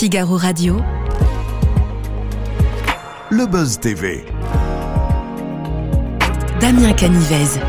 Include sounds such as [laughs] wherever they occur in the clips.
Figaro Radio. Le Buzz TV. Damien Canivez.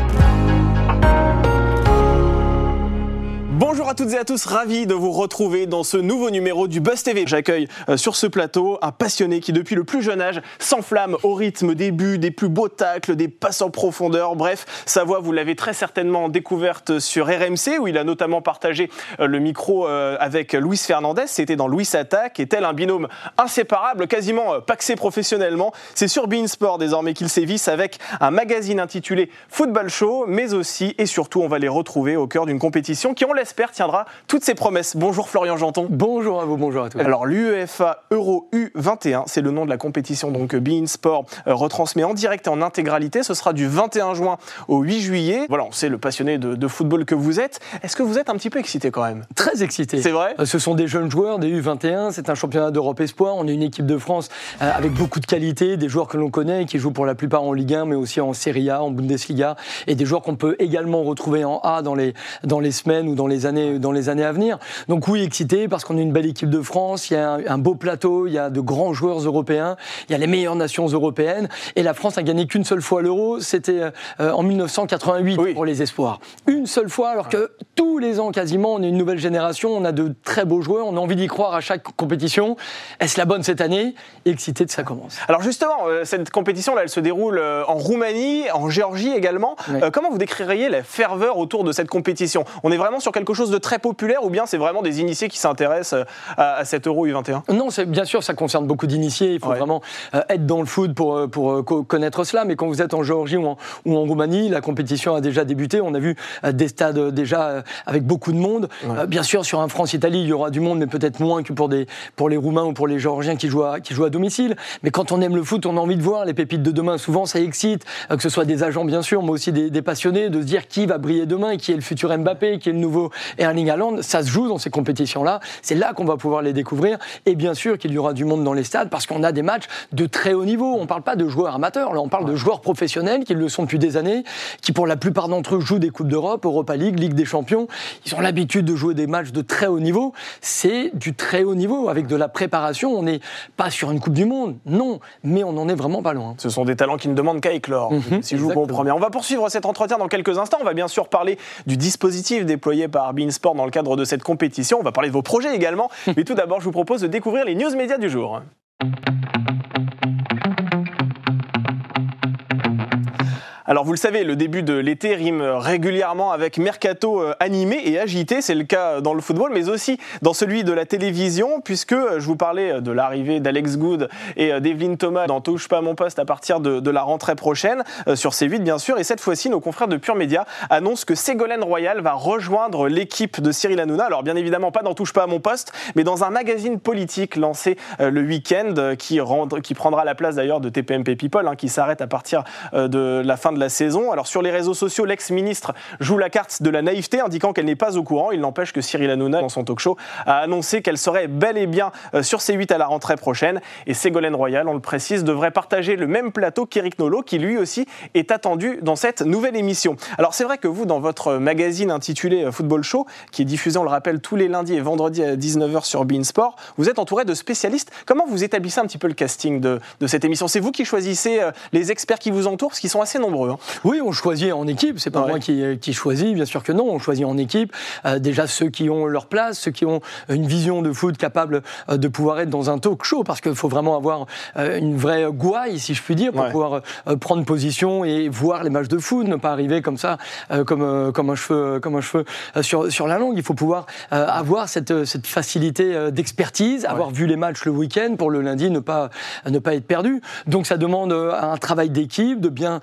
Bonjour à toutes et à tous, ravi de vous retrouver dans ce nouveau numéro du Buzz TV. J'accueille euh, sur ce plateau un passionné qui depuis le plus jeune âge s'enflamme au rythme des buts, des plus beaux tacles, des passes en profondeur. Bref, sa voix, vous l'avez très certainement découverte sur RMC où il a notamment partagé euh, le micro euh, avec Luis Fernandez. C'était dans Luis Attack et tel un binôme inséparable, quasiment paxé professionnellement. C'est sur Beansport désormais qu'il sévisse avec un magazine intitulé Football Show, mais aussi et surtout on va les retrouver au cœur d'une compétition qui, on l'espère, tiendra toutes ses promesses. Bonjour Florian Janton. Bonjour à vous, bonjour à tous. Alors l'UEFA Euro U21, c'est le nom de la compétition donc Bein Sport euh, retransmet en direct et en intégralité. Ce sera du 21 juin au 8 juillet. Voilà, on sait le passionné de, football que vous êtes. Est-ce que vous êtes un petit peu excité quand même? Très excité. C'est vrai? Euh, Ce sont des jeunes joueurs, des U21. C'est un championnat d'Europe espoir. On est une équipe de France euh, avec beaucoup de qualité, des joueurs que l'on connaît qui jouent pour la plupart en Ligue 1, mais aussi en Serie A, en Bundesliga, et des joueurs qu'on peut également retrouver en A dans les dans les semaines ou dans les années, dans les années à venir. Donc oui, excité parce qu'on est une belle équipe de France, il y a un, beau plateau, il y a de grands joueurs européens, il y a les meilleures nations européennes, et la France a gagné qu'une seule fois l'euro, c'était euh, en 1988 pour les espoirs. Une seule fois, alors que tous les ans quasiment, on est une nouvelle génération, on a de très beaux joueurs, on a envie d'y croire à chaque compétition. Est-ce la bonne cette année? Excité de ça commence. Alors justement, euh, cette compétition là, elle se déroule euh, en Roumanie, en Géorgie également. comment vous décririez la ferveur autour de cette compétition? On est vraiment sur quelque chose de très populaire ou bien c'est vraiment des initiés qui s'intéressent euh, à, cet Euro U21 Non, bien sûr, ça concerne beaucoup d'initiés. Il faut vraiment euh, être dans le foot pour, euh, pour connaître cela. Mais quand vous êtes en Géorgie ou en, ou en, Roumanie, la compétition a déjà débuté. On a vu des stades déjà avec beaucoup de monde. bien sûr, sur un France-Italie, il y aura du monde, mais peut-être moins que pour, des, pour les Roumains ou pour les Géorgiens qui jouent, à, qui jouent à domicile. Mais quand on aime le foot, on a envie de voir les pépites de demain. Souvent, ça excite, que ce soit des agents, bien sûr, mais aussi des, des passionnés, de se dire qui va briller demain, qui est le futur Mbappé, qui est le nouveau Erling ça se joue dans ces compétitions-là. C'est là, qu'on va pouvoir les découvrir. Et bien sûr qu'il y aura du monde dans les stades parce qu'on a des matchs de très haut niveau. On ne parle pas de joueurs amateurs, là on parle de joueurs professionnels qui le sont depuis des années, qui pour la plupart d'entre eux jouent des Coupes d'Europe, Europa League, Ligue des Champions. Ils ont l'habitude de jouer des matchs de très haut niveau. C'est du très haut niveau avec de la préparation. On n'est pas sur une Coupe du Monde, non, mais on n'en est vraiment pas loin. Ce sont des talents qui ne demandent qu'à éclore, mhm, si je vous comprends bien. On va poursuivre cet entretien dans quelques instants. On va bien sûr parler du dispositif déployé par Beansport dans le cadre de cette compétition. On va parler de vos projets également. [laughs] Mais tout d'abord, je vous propose de découvrir les news médias du jour. Alors vous le savez, le début de l'été rime régulièrement avec mercato euh, animé et agité, c'est le cas dans le football, mais aussi dans celui de la télévision, puisque euh, je vous parlais de l'arrivée d'Alex Good et euh, d'Evelyne Thomas dans Touche pas mon poste à partir de, la rentrée prochaine, sur C8 bien sûr, et cette fois-ci nos confrères de Pure Média annoncent que Ségolène Royal va rejoindre l'équipe de Cyril Hanouna, alors bien évidemment pas dans Touche pas à mon poste, mais dans un magazine politique lancé le week-end qui, qui prendra la place d'ailleurs de TPMP People, hein, qui s'arrête à partir de la fin de saison. Alors sur les réseaux sociaux, l'ex-ministre joue la carte de la naïveté, indiquant qu'elle n'est pas au courant. Il n'empêche que Cyril Hanouna, dans son talk show, a annoncé qu'elle serait bel et bien euh, sur C8 à la rentrée prochaine. Et Ségolène Royal, on le précise, devrait partager le même plateau qu'Éric Nolot, qui lui aussi est attendu dans cette nouvelle émission. Alors c'est vrai que vous, dans votre magazine intitulé euh, Football Show, qui est diffusé, on le rappelle, tous les lundis et vendredis à 19h sur Beansport, vous êtes entouré de spécialistes. Comment vous établissez un petit peu le casting de, cette émission? C'est vous qui choisissez euh, les experts qui vous entourent, parce qu'ils sont assez nombreux. Oui, on choisit en équipe. C'est pas moi qui, qui choisis, bien sûr que non. On choisit en équipe. Euh, déjà ceux qui ont leur place, ceux qui ont une vision de foot capable euh, de pouvoir être dans un talk show, parce qu'il faut vraiment avoir euh, une vraie gouaille, si je puis dire, pour pouvoir prendre position et voir les matchs de foot, ne pas arriver comme ça, comme comme un cheveu, comme un cheveu sur sur la langue. Il faut pouvoir avoir cette cette facilité d'expertise, avoir vu les matchs le week-end pour le lundi ne pas ne pas être perdu. Donc ça demande un travail d'équipe, de bien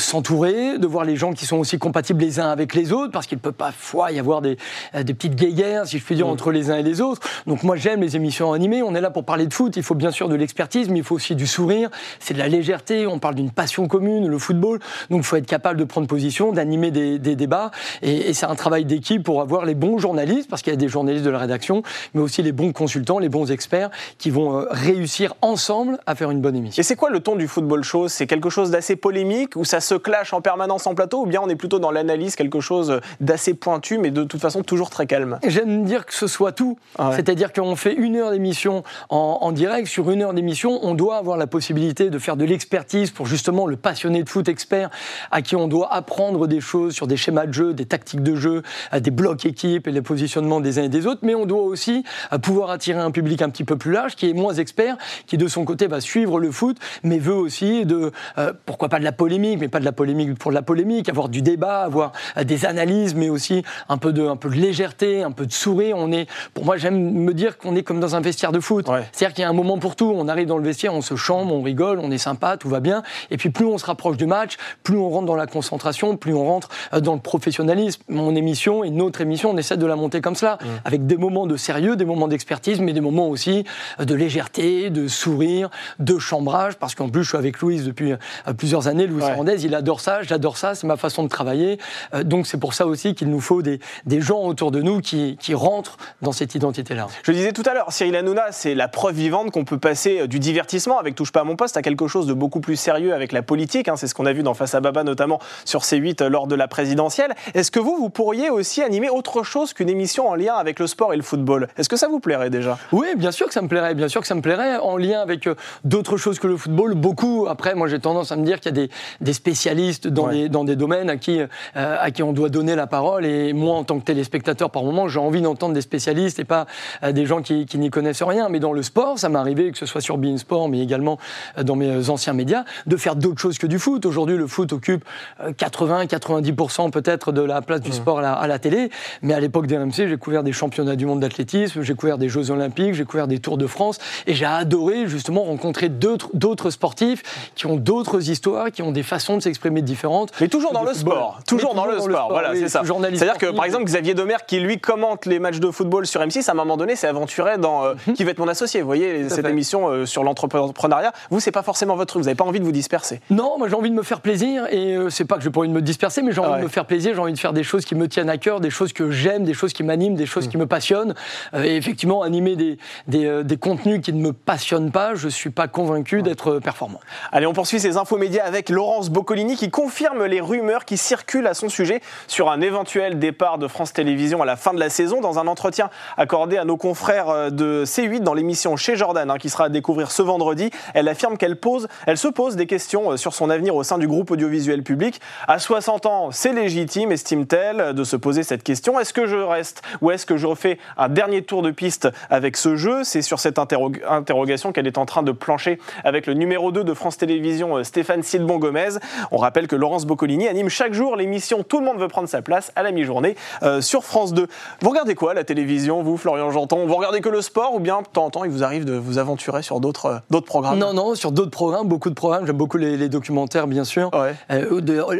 s'entourer, de voir les gens qui sont aussi compatibles les uns avec les autres, parce qu'il ne peut pas fois y avoir des, euh, des petites guéguerres, si je puis dire, mm. entre les uns et les autres. Donc moi j'aime les émissions animées, on est là pour parler de foot, il faut bien sûr de l'expertise, mais il faut aussi du sourire, c'est de la légèreté, on parle d'une passion commune, le football, donc il faut être capable de prendre position, d'animer des, débats, et, c'est un travail d'équipe pour avoir les bons journalistes, parce qu'il y a des journalistes de la rédaction, mais aussi les bons consultants, les bons experts, qui vont euh, réussir ensemble à faire une bonne émission. Et c'est quoi le ton du football show? C'est quelque chose d'assez polémique, ou ça se clashent en permanence en plateau ou bien on est plutôt dans l'analyse, quelque chose d'assez pointu, mais de toute façon toujours très calme J'aime dire que ce soit tout. C'est-à-dire qu'on fait une heure d'émission en, direct. Sur une heure d'émission, on doit avoir la possibilité de faire de l'expertise pour justement le passionné de foot expert à qui on doit apprendre des choses sur des schémas de jeu, des tactiques de jeu, des blocs équipes et les positionnements des uns et des autres. Mais on doit aussi pouvoir attirer un public un petit peu plus large, qui est moins expert, qui de son côté va suivre le foot, mais veut aussi de, euh, pourquoi pas de la polémique, mais pas de la polémique pour de la polémique, avoir du débat, avoir euh, des analyses, mais aussi un peu de, un peu de légèreté, un peu de sourire. On est, pour moi, j'aime me dire qu'on est comme dans un vestiaire de foot. C'est-à-dire qu'il y a un moment pour tout. On arrive dans le vestiaire, on se chambre, on rigole, on est sympa, tout va bien. Et puis plus on se rapproche du match, plus on rentre dans la concentration, plus on rentre euh, dans le professionnalisme. Mon émission et notre émission, on essaie de la monter comme cela, avec des moments de sérieux, des moments d'expertise, mais des moments aussi de légèreté, de sourire, de chambrage, parce qu'en plus, je suis avec Louise depuis euh, plusieurs années. Louis ouais. il adore ça, j'adore ça, c'est ma façon de travailler. Euh, donc c'est pour ça aussi qu'il nous faut des, des, gens autour de nous qui, qui rentrent dans cette identité-là. Je disais tout à l'heure, Cyril Hanouna, c'est la preuve vivante qu'on peut passer euh, du divertissement avec Touche pas à mon poste à quelque chose de beaucoup plus sérieux avec la politique. Hein. c'est ce qu'on a vu dans Face à Baba, notamment sur C8 lors de la présidentielle. Est-ce que vous, vous pourriez aussi animer autre chose qu'une émission en lien avec le sport et le football? Est-ce que ça vous plairait déjà? Oui, bien sûr que ça me plairait, bien sûr que ça me plairait, en lien avec d'autres choses que le football, beaucoup. Après, moi j'ai tendance à me dire qu'il y a des, spécialistes dans, des, dans des domaines à qui, euh, à qui on doit donner la parole. Et moi, en tant que téléspectateur, par moment, j'ai envie d'entendre des spécialistes et pas euh, des gens qui, qui n'y connaissent rien. Mais dans le sport, ça m'est arrivé, que ce soit sur Bein Sport, mais également euh, dans mes anciens médias, de faire d'autres choses que du foot. Aujourd'hui, le foot occupe 80-90% peut-être de la place du sport à la, à la, télé. Mais à l'époque des RMC, j'ai couvert des championnats du monde d'athlétisme, j'ai couvert des Jeux Olympiques, j'ai couvert des Tours de France. Et j'ai adoré justement rencontrer d'autres sportifs qui ont d'autres histoires, qui ont des façons de s'exprimer différentes. Mais toujours dans le sport. Toujours, dans, le sport. Voilà, c'est ça. C'est-à-dire que, par exemple, Xavier Domer, qui lui commente les matchs de football sur M6, à un moment donné, s'est aventuré dans euh, mhm. Qui va être mon associé Vous voyez, cette émission euh, sur l'entrepreneuriat. Vous, c'est pas forcément votre truc. Vous n'avez pas envie de vous disperser. Non, moi, j'ai envie de me faire plaisir. Et euh, c'est pas que j'ai pas envie de me disperser, mais j'ai envie de me faire plaisir. J'ai envie de faire des choses qui me tiennent à cœur, des choses que j'aime, des choses qui m'animent, des choses mm. qui me passionnent. et effectivement, animer des, des, des, contenus qui ne me passionnent pas, je suis pas convaincu d'être performant. Allez, on poursuit ces infos médias avec Laurence Qui confirme les rumeurs qui circulent à son sujet sur un éventuel départ de France Télévisions à la fin de la saison. Dans un entretien accordé à nos confrères euh, de C8 dans l'émission Chez Jordan, hein, qui sera à découvrir ce vendredi, elle affirme qu'elle pose, elle se pose des questions euh, sur son avenir au sein du groupe audiovisuel public. À 60 ans, c'est légitime, estime-t-elle, de se poser cette question. Est-ce que je reste ou est-ce que je refais un dernier tour de piste avec ce jeu? C'est sur cette interrogation qu'elle est en train de plancher avec le numéro 2 de France Télévisions, euh, Stéphane Silbon Gomez. On rappelle que Laurence Boccolini anime chaque jour l'émission Tout le monde veut prendre sa place à la mi-journée euh, sur France 2. Vous regardez quoi la télévision, vous, Florian Janton? Vous regardez que le sport ou bien de temps en temps il vous arrive de vous aventurer sur d'autres euh, d'autres programmes? Non, non, sur d'autres programmes, beaucoup de programmes. J'aime beaucoup les, documentaires, bien sûr.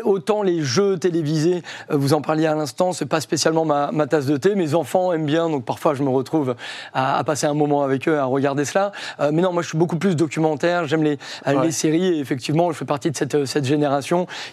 autant les jeux télévisés, vous en parliez à l'instant, c'est pas spécialement ma, tasse de thé. Mes enfants aiment bien, donc parfois je me retrouve à, passer un moment avec eux, à regarder cela. mais non, moi je suis beaucoup plus documentaire. J'aime les, les séries. Et effectivement, je fais partie de cette, cette génération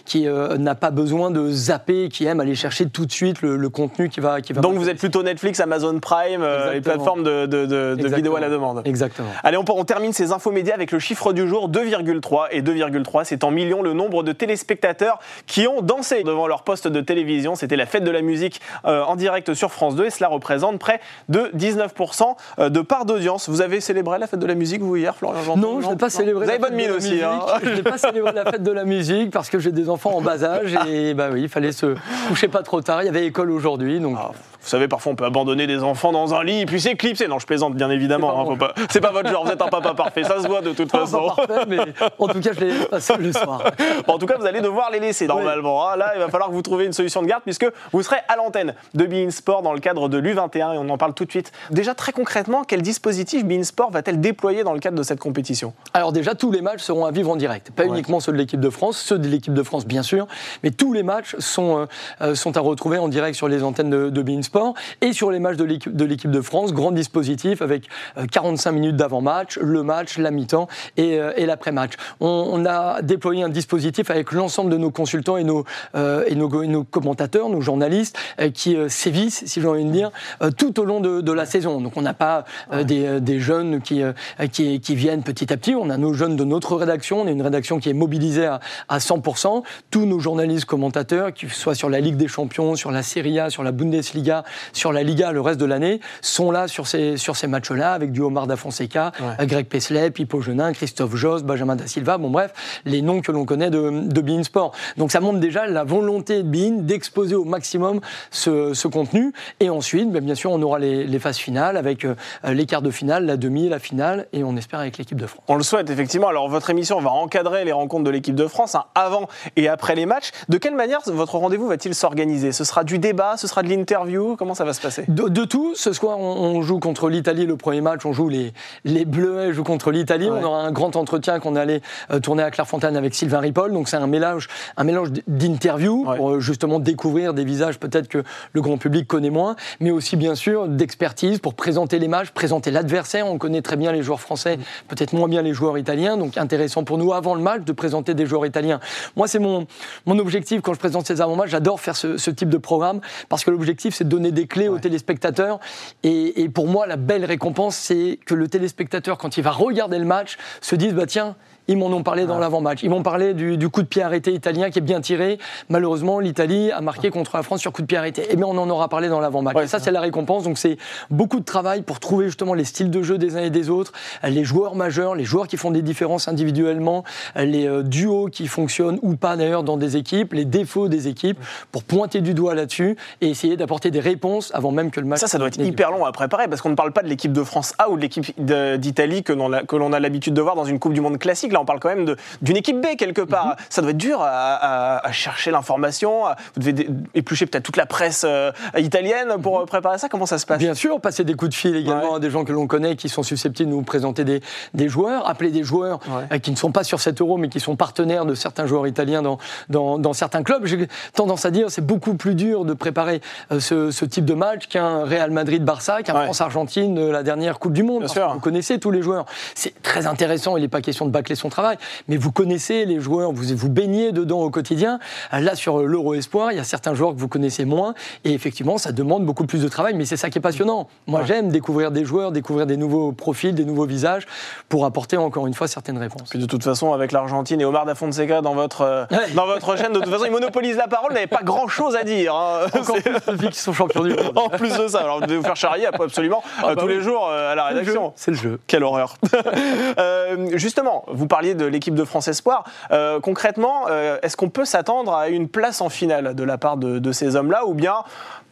qui euh, n'a pas besoin de zapper, qui aime aller chercher tout de suite le, contenu qui va, qui va. Donc vous êtes plutôt Netflix, Amazon Prime, euh, les plateformes de, de, de, vidéo à la demande. Exactement. Allez, on, on termine ces infos médias avec le chiffre du jour 2,3 et 2,3, c'est en millions le nombre de téléspectateurs qui ont dansé devant leur poste de télévision. C'était la fête de la musique euh, en direct sur France 2 et cela représente près de 19% de part d'audience. Vous avez célébré la fête de la musique vous hier, Florian Jean Non, je n'ai pas célébré. Vous avez bonne mine aussi. Hein. Je n'ai pas célébré la fête de la musique parce que j'ai des enfants en bas âge et [laughs] bah oui, il fallait se coucher pas trop tard. Il y avait école aujourd'hui, donc. Ah, vous savez, parfois on peut abandonner des enfants dans un lit et puis s'éclipser. Non, je plaisante bien évidemment. C'est pas, votre genre. Vous êtes un papa parfait. Ça se voit de toute façon. Pas parfait, mais en tout cas, je l'ai passé le soir. en tout cas, vous allez devoir les laisser normalement. Hein. Là, il va falloir que vous trouviez une solution de garde puisque vous serez à l'antenne de Bein Sport dans le cadre de l'U21 et on en parle tout de suite. Déjà très concrètement, quel dispositif Bein Sport va-t-elle déployer dans le cadre de cette compétition? Alors déjà, tous les matchs seront à vivre en direct. Pas uniquement ceux de l'équipe de France, ceux de l'équipe de France bien sûr, mais tous les matchs sont, euh, sont à retrouver en direct sur les antennes de, de Bein Sport et sur les matchs de l'équipe de, France. Grand dispositif avec 45 euh, minutes d'avant-match, le match, la mi-temps et, euh, l'après-match. On, a déployé un dispositif avec l'ensemble de nos consultants et nos, et nos, commentateurs, nos journalistes qui sévissent, si j'ai envie de dire, tout au long de, la saison. Donc on n'a pas des, jeunes qui, qui, qui, viennent petit à petit. On a nos jeunes de notre rédaction. On est une rédaction qui est mobilisée à, à 100%. Tous nos journalistes commentateurs, qu'ils soient sur la Ligue des Champions, sur la Serie A, sur la Bundesliga, sur la Liga le reste de l'année, sont là sur ces, sur ces matchs-là, avec du Omar da Fonseca, Greg Pesley, Pipo Genin, Christophe Joss, Benjamin da Silva, bon bref, les noms que l'on connaît de, de Bein Sport. Donc ça montre déjà la volonté de Bein d'exposer au maximum ce, ce, contenu. Et ensuite, ben, bien sûr, on aura les, les phases finales avec euh, les quarts de finale, la demi, la finale, et on espère avec l'équipe de France. On le souhaite, effectivement. Alors votre émission va encadrer les rencontres de l'équipe de France, hein, avant et après les matchs. De quelle manière votre rendez-vous va-t-il s'organiser? Ce sera du débat, ce sera de l'interview? Comment ça va se passer? De, de, tout. Ce soir, on, on joue contre l'Italie le premier match. On joue les, les Bleus jouent contre l'Italie. Ouais. On aura un grand entretien qu'on allait euh, tourner à Clairefontaine avec Sylvain Ripoll. Donc c'est un mélange, un mélange d'interviews ouais. pour euh, justement découvrir des visages peut-être que le grand public connaît moins, mais aussi bien sûr d'expertise pour présenter les matchs, présenter l'adversaire. On connaît très bien les joueurs français, mmh. peut-être moins bien les joueurs italiens. Donc intéressant pour nous avant le match de présenter des joueurs italiens. Moi, c'est mon, mon objectif quand je présente ces avant-matchs. J'adore faire ce, ce, type de programme parce que l'objectif, c'est de donner des clés ouais. aux téléspectateurs. Et, et, pour moi, la belle récompense, c'est que le téléspectateur, quand il va regarder le match, se dise bah tiens, ils m'en ont parlé dans ah. l'avant-match. Ils m'ont parlé du, du, coup de pied arrêté italien qui est bien tiré. Malheureusement, l'Italie a marqué contre la France sur coup de pied arrêté. Eh bien, on en aura parlé dans l'avant-match. Ouais, ça, c'est la récompense. Donc, c'est beaucoup de travail pour trouver justement les styles de jeu des uns et des autres, les joueurs majeurs, les joueurs qui font des différences individuellement, les euh, duos qui fonctionnent ou pas d'ailleurs dans des équipes, les défauts des équipes, pour pointer du doigt là-dessus et essayer d'apporter des réponses avant même que le match. Ça, ça doit être hyper long à préparer parce qu'on ne parle pas de l'équipe de France A ou de l'équipe d'Italie que l'on a l'habitude de voir dans une Coupe du Monde classique. Là, on parle quand même d'une équipe B quelque part. Mm -hmm. Ça doit être dur à, à, à chercher l'information. Vous devez éplucher peut-être toute la presse euh, italienne pour mm -hmm. préparer ça. Comment ça se passe? Bien sûr, passer des coups de fil également ouais. à des gens que l'on connaît qui sont susceptibles de nous présenter des, des joueurs, appeler des joueurs ouais. euh, qui ne sont pas sur 7 euros mais qui sont partenaires de certains joueurs italiens dans, dans, dans certains clubs. J'ai tendance à dire c'est beaucoup plus dur de préparer euh, ce, ce, type de match qu'un Real Madrid-Barça, qu'un ouais. France-Argentine, la dernière Coupe du Monde. Vous connaissez tous les joueurs. C'est très intéressant. Il n'est pas question de bâcler son travail, mais vous connaissez les joueurs, vous vous baignez dedans au quotidien. Là, sur l'Euro Espoir, il y a certains joueurs que vous connaissez moins, et effectivement, ça demande beaucoup plus de travail, mais c'est ça qui est passionnant. Moi, ouais. j'aime découvrir des joueurs, découvrir des nouveaux profils, des nouveaux visages, pour apporter encore une fois certaines réponses. Puis de toute façon, avec l'Argentine et Omar da Fonseca dans votre, euh, ouais. dans votre chaîne, de toute façon, ils monopolisent la parole, n'avez pas grand-chose à dire. Hein. [laughs] Encore plus qui sont champions du monde. [laughs] en plus de ça, alors vous devez vous faire charrier absolument ah, euh, bah tous oui. les jours euh, à la rédaction. C'est le jeu. Quelle horreur. [laughs] Euh, justement, vous parliez de l'équipe de France Espoir. Euh, concrètement, euh, est-ce qu'on peut s'attendre à une place en finale de la part de, de ces hommes-là ou bien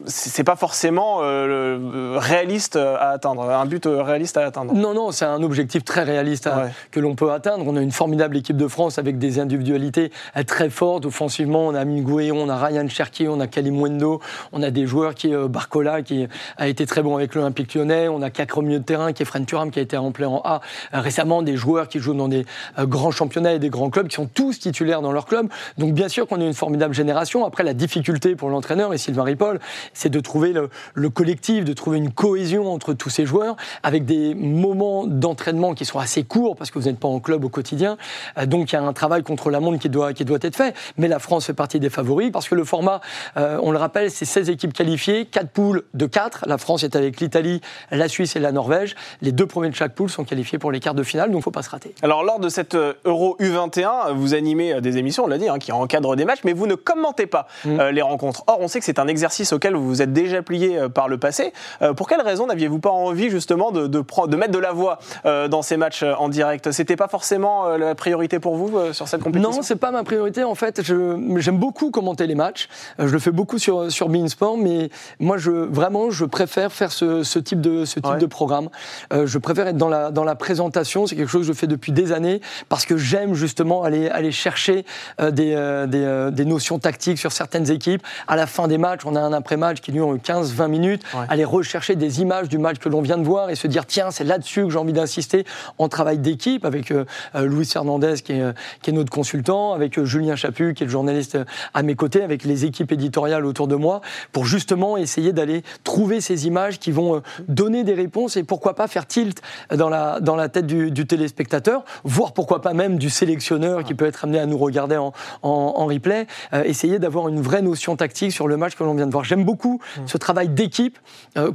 c'est pas forcément euh, réaliste à atteindre, un but réaliste à atteindre? Non, non, c'est un objectif très réaliste ouais. que l'on peut atteindre. On a une formidable équipe de France avec des individualités très fortes offensivement. On a Mingouéon, on a Ryan Cherki, on a Kalimwendo, on a des joueurs qui Barcola qui a été très bon avec l'Olympique Lyonnais, on a Cacre au milieu de terrain qui est Fren Thuram qui a été rempli en A récemment, des joueurs qui jouent dans des grands championnats et des grands clubs qui sont tous titulaires dans leur club. Donc bien sûr qu'on est une formidable génération. Après la difficulté pour l'entraîneur et Sylvain Ripoll, c'est de trouver le, le, collectif, de trouver une cohésion entre tous ces joueurs, avec des moments d'entraînement qui sont assez courts, parce que vous n'êtes pas en club au quotidien. Euh, donc il y a un travail contre la montre qui doit, qui doit être fait. Mais la France fait partie des favoris, parce que le format, euh, on le rappelle, c'est 16 équipes qualifiées, 4 poules de 4. La France est avec l'Italie, la Suisse et la Norvège. Les deux premiers de chaque poule sont qualifiés pour les quarts de finale, donc il ne faut pas se rater. Alors lors de cette euh, Euro U21, vous animez des émissions, on l'a dit, hein, qui encadrent des matchs, mais vous ne commentez pas mmh. euh, les rencontres. Or, on sait que c'est un exercice auquel vous vous êtes déjà plié euh, par le passé. Euh, pour quelle raison n'aviez-vous pas envie justement de, de, de, mettre de la voix euh, dans ces matchs en direct? C'était pas forcément la priorité pour vous sur cette compétition? Non, c'est pas ma priorité. En fait, j'aime beaucoup commenter les matchs. je le fais beaucoup sur sur Beansport, mais moi, je vraiment, je préfère faire ce, ce type de ce type ouais. de programme. je préfère être dans la dans la présentation. C'est quelque chose que je fais depuis des années parce que j'aime justement aller aller chercher des, des, des notions tactiques sur certaines équipes. À la fin des matchs, on a un après-match qui dure 15-20 minutes, ouais. aller rechercher des images du match que l'on vient de voir et se dire tiens, c'est là-dessus que j'ai envie d'insister en travail d'équipe avec euh, Louis Fernandez qui est, qui est, notre consultant, avec euh, Julien Chaput qui est le journaliste à mes côtés, avec les équipes éditoriales autour de moi, pour justement essayer d'aller trouver ces images qui vont euh, donner des réponses et pourquoi pas faire tilt dans la, dans la tête du, du téléspectateur, voire pourquoi pas même du sélectionneur qui peut être amené à nous regarder en, en, replay, essayer d'avoir une vraie notion tactique sur le match que l'on vient de voir. J'aime beaucoup mm. ce travail d'équipe,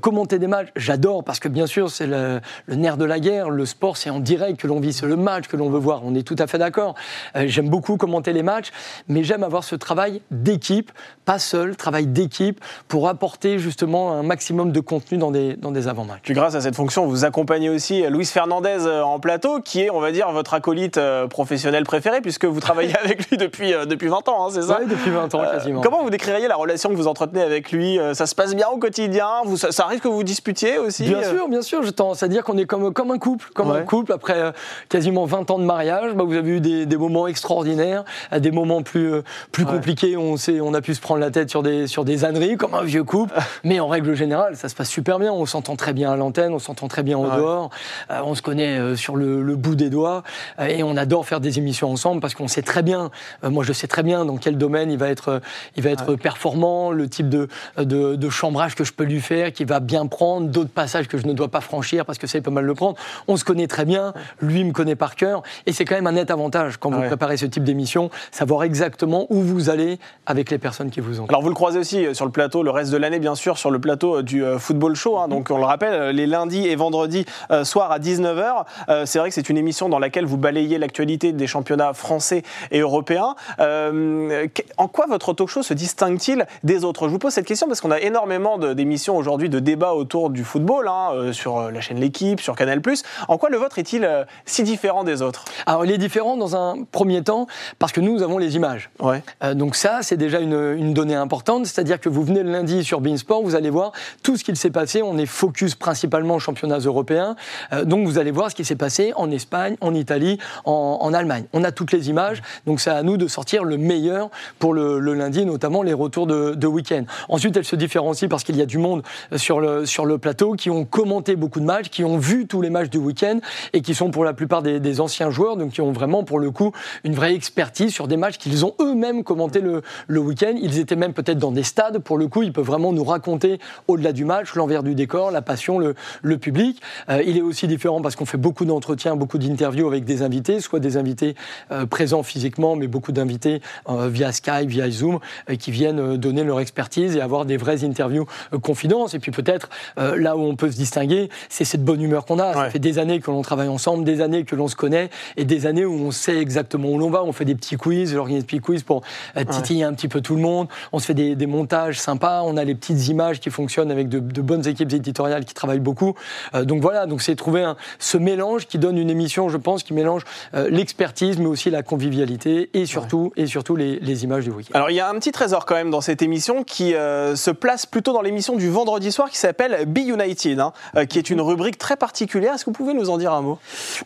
commenter des matchs, j'adore parce que bien sûr c'est le, le, nerf de la guerre, le sport c'est en direct que l'on vit, c'est le match que l'on veut voir, on est tout à fait d'accord. j'aime beaucoup commenter les matchs, mais j'aime avoir ce travail d'équipe, pas seul, travail d'équipe pour apporter justement un maximum de contenu dans des, dans des avant-matchs. Puis grâce à cette fonction, vous accompagnez aussi Luis Fernandez euh, en plateau, qui est, on va dire, votre acolyte euh, professionnel préféré, puisque vous travaillez avec lui depuis, euh, depuis 20 ans, hein, c'est ça Oui, depuis 20 ans, quasiment. comment vous décririez la relation que vous entretenez avec lui Ça se passe bien au quotidien vous, ça, arrive que vous disputiez aussi Bien sûr, bien sûr. Je tendance à dire qu'on est comme, comme un couple, comme un couple. Après quasiment 20 ans de mariage, bah, vous avez eu des, des moments extraordinaires, des moments plus, plus compliqués. On, on a pu se prendre la tête sur des, sur des âneries, comme un vieux couple. [laughs] mais en règle générale, ça se passe super bien. On s'entend très bien à l'antenne, on s'entend très bien au dehors. Euh, on se connaît euh, sur le, bout des doigts. Euh, et on adore faire des émissions ensemble parce qu'on sait très bien, moi je sais très bien dans quel domaine il va être, il va être performant, le type de, de, chambrage que je peux lui faire, qui va bien prendre, d'autres passages que je ne dois pas franchir parce que ça, il peut mal le prendre. On se connaît très bien, lui me connaît par cœur. Et c'est quand même un net avantage quand vous préparez ce type d'émission, savoir exactement où vous allez avec les personnes qui vous alors vous le croisez aussi euh, sur le plateau, le reste de l'année bien sûr, sur le plateau euh, du euh, Football Show. Hein. donc on le rappelle, les lundis et vendredis soir à 19h. c'est vrai que c'est une émission dans laquelle vous balayez l'actualité des championnats français et européens. en quoi votre talk show se distingue-t-il des autres? Je vous pose cette question parce qu'on a énormément d'émissions aujourd'hui de débats autour du football, hein, sur la chaîne L'équipe, sur Canal+. En quoi le vôtre est-il si différent des autres? Alors il est différent dans un premier temps parce que nous avons les images. Ouais. donc ça, c'est déjà une, une donnée importante, c'est-à-dire que vous venez le lundi sur Beansport, vous allez voir tout ce qu'il s'est passé. On est focus principalement aux championnats européens, euh, donc vous allez voir ce qui s'est passé en Espagne, en Italie, en, Allemagne. On a toutes les images, donc c'est à nous de sortir le meilleur pour le, lundi, notamment les retours de, week-end. Ensuite, elle se différencie parce qu'il y a du monde sur le, le plateau qui ont commenté beaucoup de matchs, qui ont vu tous les matchs du week-end et qui sont pour la plupart des, anciens joueurs, donc qui ont vraiment pour le coup une vraie expertise sur des matchs qu'ils ont eux-mêmes commenté le, le week-end. Ils étaient même peut-être dans des stades. Pour le coup, il peut vraiment nous raconter, au-delà du match, l'envers du décor, la passion, le, le public. Euh, il est aussi différent parce qu'on fait beaucoup d'entretiens, beaucoup d'interviews avec des invités, soit des invités euh, présents physiquement, mais beaucoup d'invités euh, via Skype, via Zoom, qui viennent donner leur expertise et avoir des vraies interviews confidences. Et puis peut-être, là où on peut se distinguer, c'est cette bonne humeur qu'on a. Ça fait des années que l'on travaille ensemble, des années que l'on se connaît, et des années où on sait exactement où l'on va. On fait des petits quiz, j'organise des petits quiz pour titiller un petit peu tout le monde. On se fait des, des montages sympas, on a les petites images qui fonctionnent avec de, bonnes équipes éditoriales qui travaillent beaucoup. Euh, donc voilà, donc c'est trouver un, ce mélange qui donne une émission, je pense, qui mélange euh, l'expertise, mais aussi la convivialité et surtout, et surtout les, images du week-end. Alors il y a un petit trésor quand même dans cette émission qui euh, se place plutôt dans l'émission du vendredi soir qui s'appelle Be United, hein, qui est une rubrique très particulière. Est-ce que vous pouvez nous en dire un mot?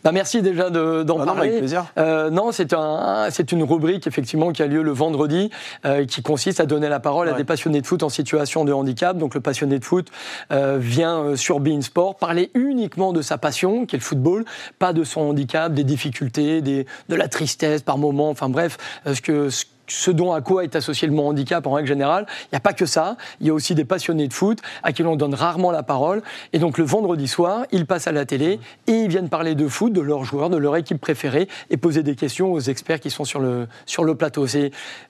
Bah, Merci déjà d'en de, bah parler. avec plaisir. non, c'est un, une rubrique effectivement qui a lieu le vendredi, qui consiste à donner la parole à des passionnés de foot en situation de handicap. Donc le passionné de foot euh, vient euh, sur Bein Sport parler uniquement de sa passion, qui est le football, pas de son handicap, des difficultés, des, de la tristesse par moment, enfin bref, euh, ce que, ce dont à quoi est associé le mot handicap en règle générale. Il n'y a pas que ça. Il y a aussi des passionnés de foot à qui l'on donne rarement la parole. Et donc le vendredi soir, ils passent à la télé et ils viennent parler de foot, de leurs joueurs, de leur équipe préférée et poser des questions aux experts qui sont sur le, sur le plateau.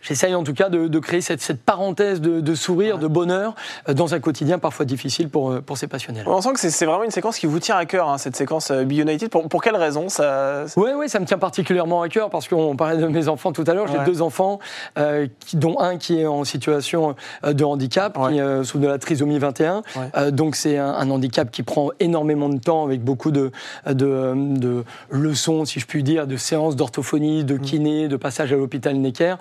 J'essaye en tout cas de, créer cette, cette parenthèse de, sourire, de bonheur euh, dans un quotidien parfois difficile pour, euh, pour ces passionnés. -là. On sent que c'est vraiment une séquence qui vous tient à cœur, hein, cette séquence euh, Be United. Pour, pour quelle raison ça... Oui, oui, ça me tient particulièrement à cœur parce qu'on parlait de mes enfants tout à l'heure. J'ai deux enfants. Euh, dont un qui est en situation euh, de handicap, qui euh, souffre de la trisomie 21. donc c'est un, handicap qui prend énormément de temps avec beaucoup de, de, leçons, si je puis dire, de séances d'orthophonie, de mm. kiné, de passage à l'hôpital Necker.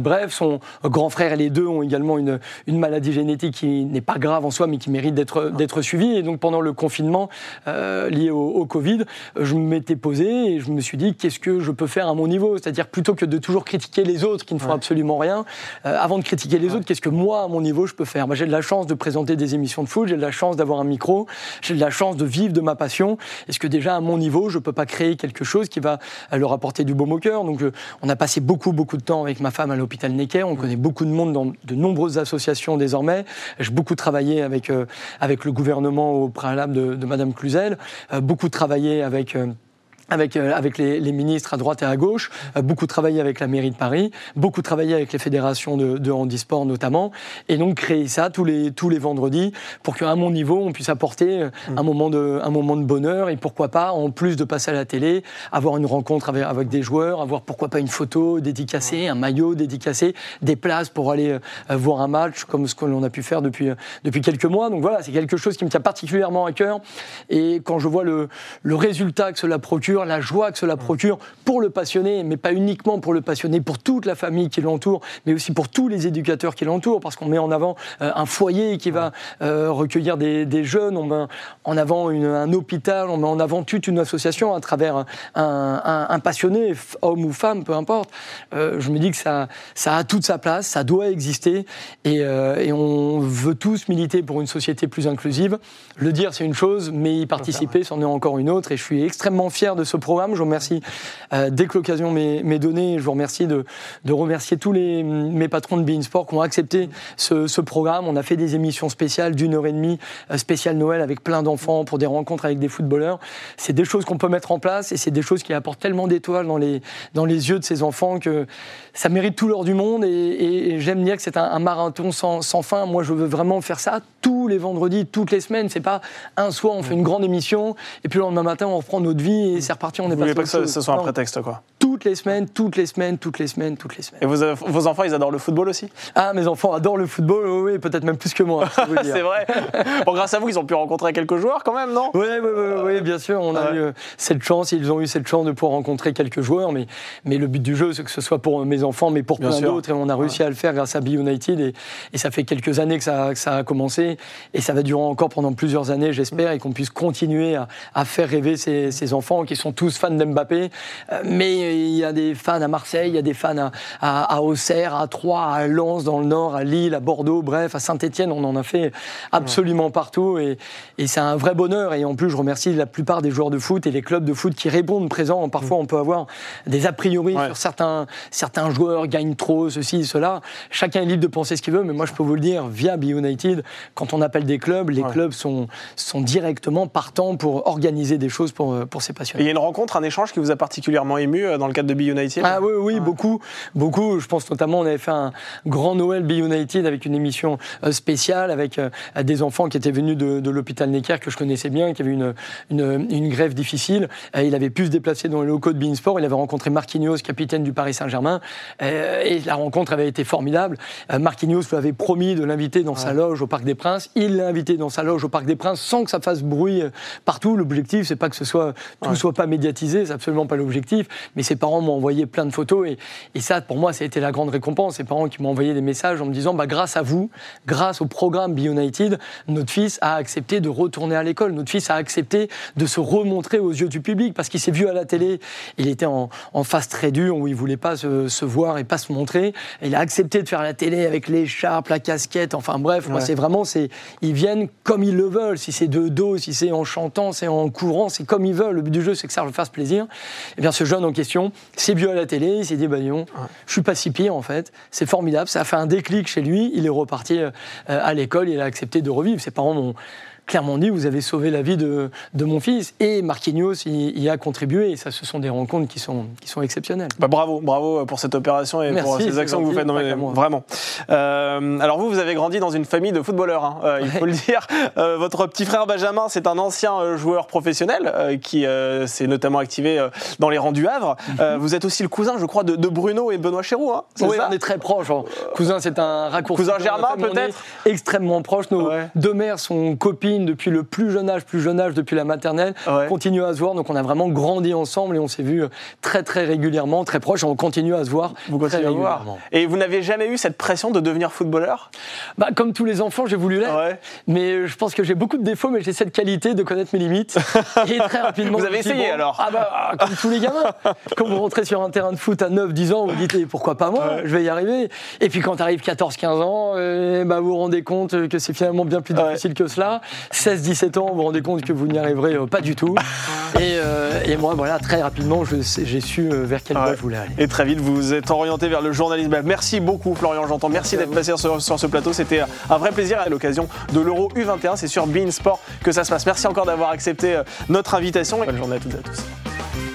bref, son grand frère et les deux ont également une, une maladie génétique qui n'est pas grave en soi, mais qui mérite d'être d'être suivie. Et donc pendant le confinement lié au, au, Covid, je m'étais posé et je me suis dit qu'est-ce que je peux faire à mon niveau? C'est-à-dire plutôt que de toujours critiquer les autres qui ne font absolument rien. Euh, avant de critiquer les autres, qu'est-ce que moi, à mon niveau, je peux faire? J'ai de la chance de présenter des émissions de foot, j'ai de la chance d'avoir un micro, j'ai de la chance de vivre de ma passion. Est-ce que déjà, à mon niveau, je peux pas créer quelque chose qui va euh, leur apporter du baume au cœur? Donc, on a passé beaucoup, beaucoup de temps avec ma femme à l'hôpital Necker. On connaît beaucoup de monde dans de nombreuses associations désormais. J'ai beaucoup travaillé avec, euh, avec le gouvernement au préalable de, de Madame Cluzel, beaucoup travaillé avec avec, euh, avec les, ministres à droite et à gauche, euh, beaucoup travaillé avec la mairie de Paris, beaucoup travaillé avec les fédérations de, de handisport notamment, et donc créer ça tous les, tous les vendredis pour qu'à mon niveau, on puisse apporter euh, un, mm. moment de, un moment de bonheur, et pourquoi pas, en plus de passer à la télé, avoir une rencontre avec, avec des joueurs, avoir pourquoi pas une photo dédicacée, un maillot dédicacé, des places pour aller voir un match, comme ce que l'on a pu faire depuis, depuis quelques mois. Donc voilà, c'est quelque chose qui me tient particulièrement à cœur, et quand je vois le, le résultat que cela procure, la joie que cela procure pour le passionné, mais pas uniquement pour le passionné, pour toute la famille qui l'entoure, mais aussi pour tous les éducateurs qui l'entourent, parce qu'on met en avant euh, un foyer qui va euh, recueillir des, jeunes, on met en avant un hôpital, on met en avant toute une association à travers un, passionné, homme ou femme, peu importe. Euh, je me dis que ça, ça a toute sa place, ça doit exister, et, et on veut tous militer pour une société plus inclusive. Le dire, c'est une chose, mais y participer, c'en est encore une autre, et je suis extrêmement fier de ce programme. Je vous remercie euh, dès que l'occasion m'est donnée. Je vous remercie de, remercier tous les, mes patrons de Bein Sport qui ont accepté ce, programme. On a fait des émissions spéciales d'une heure et demie, euh, spéciale Noël avec plein d'enfants pour des rencontres avec des footballeurs. C'est des choses qu'on peut mettre en place et c'est des choses qui apportent tellement d'étoiles dans les, yeux de ces enfants que ça mérite tout l'heure du monde. Et, j'aime dire que c'est un, marathon sans, fin. Moi, je veux vraiment faire ça tous les vendredis, toutes les semaines. C'est pas un soir, on fait une grande émission et puis le lendemain matin, on reprend notre vie et c'est reparti, on est Vous voulez pas que ce, soit un prétexte, quoi Toutes les semaines, toutes les semaines, toutes les semaines, toutes les semaines. Et vos, vos enfants, ils adorent le football aussi? Ah, mes enfants adorent le football, oui, peut-être même plus que moi. [laughs] c'est vrai. Bon, grâce à vous, ils ont pu rencontrer quelques joueurs quand même, non? Oui, oui, oui, oui, bien sûr. On a eu euh, cette chance, ils ont eu cette chance de pouvoir rencontrer quelques joueurs, mais, mais le but du jeu, c'est que ce soit pour mes enfants, mais pour plein d'autres. Et on a réussi à le faire grâce à Be United. Et, et ça fait quelques années que ça, que ça, a commencé. Et ça va durer encore pendant plusieurs années, j'espère, et qu'on puisse continuer à, à faire rêver ces, ces enfants qui sont tous fans d'Mbappé, euh, mais il y a des fans à Marseille, il y a des fans à, à, Auxerre, à Troyes, à Lens dans le Nord, à Lille, à Bordeaux, bref, à Saint-Etienne, on en a fait absolument partout et, et c'est un vrai bonheur. Et en plus, je remercie la plupart des joueurs de foot et les clubs de foot qui répondent présents. Parfois, on peut avoir des a priori sur certains, certains joueurs gagnent trop, ceci, cela. Chacun est libre de penser ce qu'il veut, mais moi, je peux vous le dire, via Be United, quand on appelle des clubs, les clubs sont, sont directement partants pour organiser des choses pour, pour ces passionnés. Une rencontre, un échange qui vous a particulièrement ému euh, dans le cadre de Be United? Ah oui, oui, beaucoup, beaucoup. Je pense notamment, on avait fait un grand Noël Be United avec une émission euh, spéciale avec euh, des enfants qui étaient venus de, l'hôpital Necker que je connaissais bien, qui avait une, une, grève difficile. Il avait pu se déplacer dans les locaux de Beansport. Il avait rencontré Marquinhos, capitaine du Paris Saint-Germain, et la rencontre avait été formidable. Marquinhos lui avait promis de l'inviter dans sa loge au Parc des Princes. Il l'a invité dans sa loge au Parc des Princes sans que ça fasse bruit partout. L'objectif, c'est pas que ce soit tout soit pas médiatisé, c'est absolument pas l'objectif. Mais ses parents m'ont envoyé plein de photos et, et, ça, pour moi, ça a été la grande récompense. Ses parents qui m'ont envoyé des messages en me disant, bah, grâce à vous, grâce au programme Be United, notre fils a accepté de retourner à l'école. Notre fils a accepté de se remontrer aux yeux du public parce qu'il s'est vu à la télé. Il était en, en phase très dure où il voulait pas se, se, voir et pas se montrer. il a accepté de faire la télé avec l'écharpe, la casquette. Enfin bref, moi, c'est vraiment, c'est, ils viennent comme ils le veulent. Si c'est de dos, si c'est en chantant, c'est en courant, c'est comme ils veulent. Le but du jeu, c'est que ça leur fasse plaisir. Et eh bien, ce jeune en question s'est vu à la télé, il s'est dit, bah non, je suis pas si pire en fait. C'est formidable, ça a fait un déclic chez lui. Il est reparti euh, à l'école, il a accepté de revivre. Ses parents m'ont clairement dit, vous avez sauvé la vie de, de mon fils. Et Marquinhos y, y, a contribué. Et ça, ce sont des rencontres qui sont, qui sont exceptionnelles. Bah, bravo, bravo pour cette opération et pour ces actions que vous faites. vraiment. Euh, alors vous, vous avez grandi dans une famille de footballeurs, hein, euh, il faut le dire. Euh, votre petit frère Benjamin, c'est un ancien joueur professionnel qui s'est notamment activé dans les rangs du Havre. Mhm. vous êtes aussi le cousin, je crois, de, Bruno et Benoît Chéroux. Hein, oui, on est très proches. Hein. Cousin, c'est un raccourci. Cousin germain, peut-être Extrêmement proches. Nos deux mères sont copines depuis le plus jeune âge, plus jeune âge, depuis la maternelle, continue à se voir. Donc on a vraiment grandi ensemble et on s'est vu euh, très très régulièrement, très proches. On continue à se voir. Vous continuez à voir. Et vous n'avez jamais eu cette pression de devenir footballeur? Bah, Comme tous les enfants, j'ai voulu l'être. Mais je pense que j'ai beaucoup de défauts, mais j'ai cette qualité de connaître mes limites. [laughs] et très rapidement. Vous avez essayé alors ah bah, Comme tous les gamins. [laughs] quand vous rentrez sur un terrain de foot à 9-10 ans, vous vous dites pourquoi pas moi Je vais y arriver. Et puis quand tu arrives 14-15 ans, euh, bah, vous vous rendez compte que c'est finalement bien plus difficile que cela. 16-17 ans, vous vous rendez compte que vous n'y arriverez euh, pas du tout. [laughs] Euh, et, moi, voilà, très rapidement, j'ai su euh, vers quelle voie je voulais aller. Et très vite, vous vous êtes orienté vers le journalisme. Bah, merci beaucoup, Florian J'entends. Merci, d'être passé sur, sur, ce plateau. C'était un vrai plaisir à l'occasion de l'Euro U21. C'est sur Bein Sport que ça se passe. Merci encore d'avoir accepté notre invitation. Bonne journée à toutes et à tous.